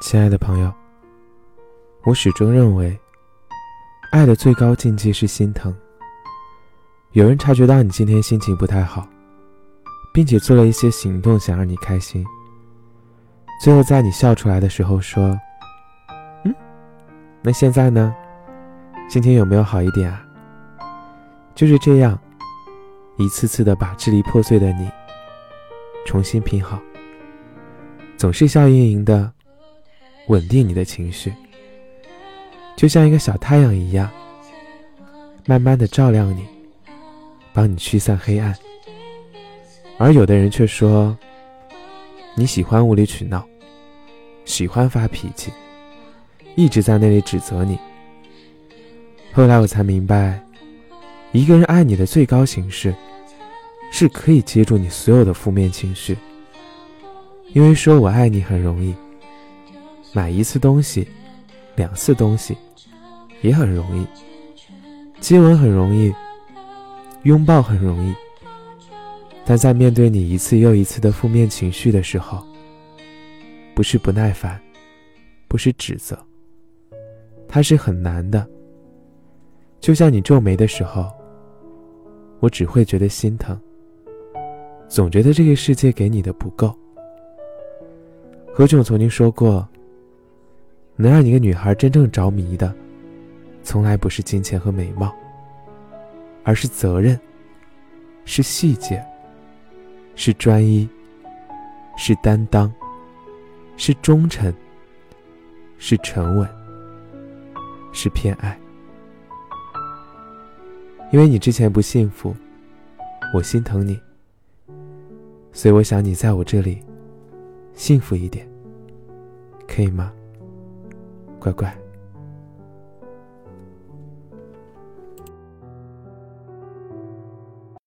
亲爱的朋友，我始终认为，爱的最高境界是心疼。有人察觉到你今天心情不太好，并且做了一些行动想让你开心，最后在你笑出来的时候说：“嗯，那现在呢？心情有没有好一点啊？”就是这样，一次次的把支离破碎的你重新拼好，总是笑盈盈的。稳定你的情绪，就像一个小太阳一样，慢慢的照亮你，帮你驱散黑暗。而有的人却说，你喜欢无理取闹，喜欢发脾气，一直在那里指责你。后来我才明白，一个人爱你的最高形式，是可以接住你所有的负面情绪，因为说我爱你很容易。买一次东西，两次东西，也很容易；接吻很容易，拥抱很容易。但在面对你一次又一次的负面情绪的时候，不是不耐烦，不是指责，它是很难的。就像你皱眉的时候，我只会觉得心疼，总觉得这个世界给你的不够。何炅曾经说过。能让一个女孩真正着迷的，从来不是金钱和美貌，而是责任，是细节，是专一，是担当，是忠诚，是沉稳，是偏爱。因为你之前不幸福，我心疼你，所以我想你在我这里幸福一点，可以吗？乖乖。